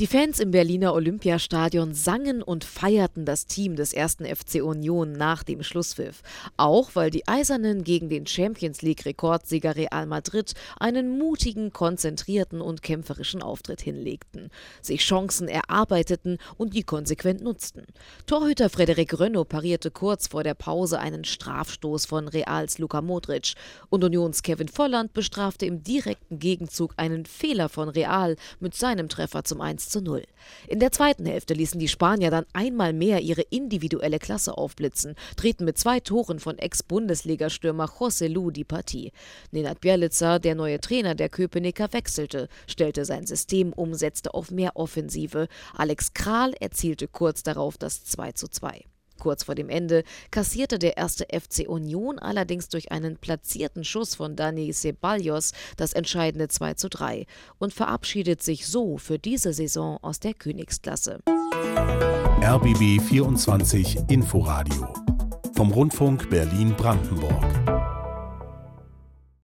Die Fans im Berliner Olympiastadion sangen und feierten das Team des ersten FC Union nach dem Schlusspfiff. Auch weil die Eisernen gegen den Champions League-Rekordsieger Real Madrid einen mutigen, konzentrierten und kämpferischen Auftritt hinlegten, sich Chancen erarbeiteten und die konsequent nutzten. Torhüter Frederik Rönno parierte kurz vor der Pause einen Strafstoß von Reals Luka Modric und Unions Kevin Volland bestrafte im direkten Gegenzug einen Fehler von Real mit seinem Treffer zum 1 zu 0. In der zweiten Hälfte ließen die Spanier dann einmal mehr ihre individuelle Klasse aufblitzen, drehten mit zwei Toren von Ex-Bundesliga-Stürmer José Lu die Partie. Nenad Bielica, der neue Trainer der Köpenicker, wechselte, stellte sein System um, setzte auf mehr Offensive. Alex Kral erzielte kurz darauf das 2 zu 2. Kurz vor dem Ende kassierte der erste FC Union allerdings durch einen platzierten Schuss von Dani Ceballos das entscheidende 2 zu 3 und verabschiedet sich so für diese Saison aus der Königsklasse. RBB 24 Inforadio vom Rundfunk Berlin-Brandenburg.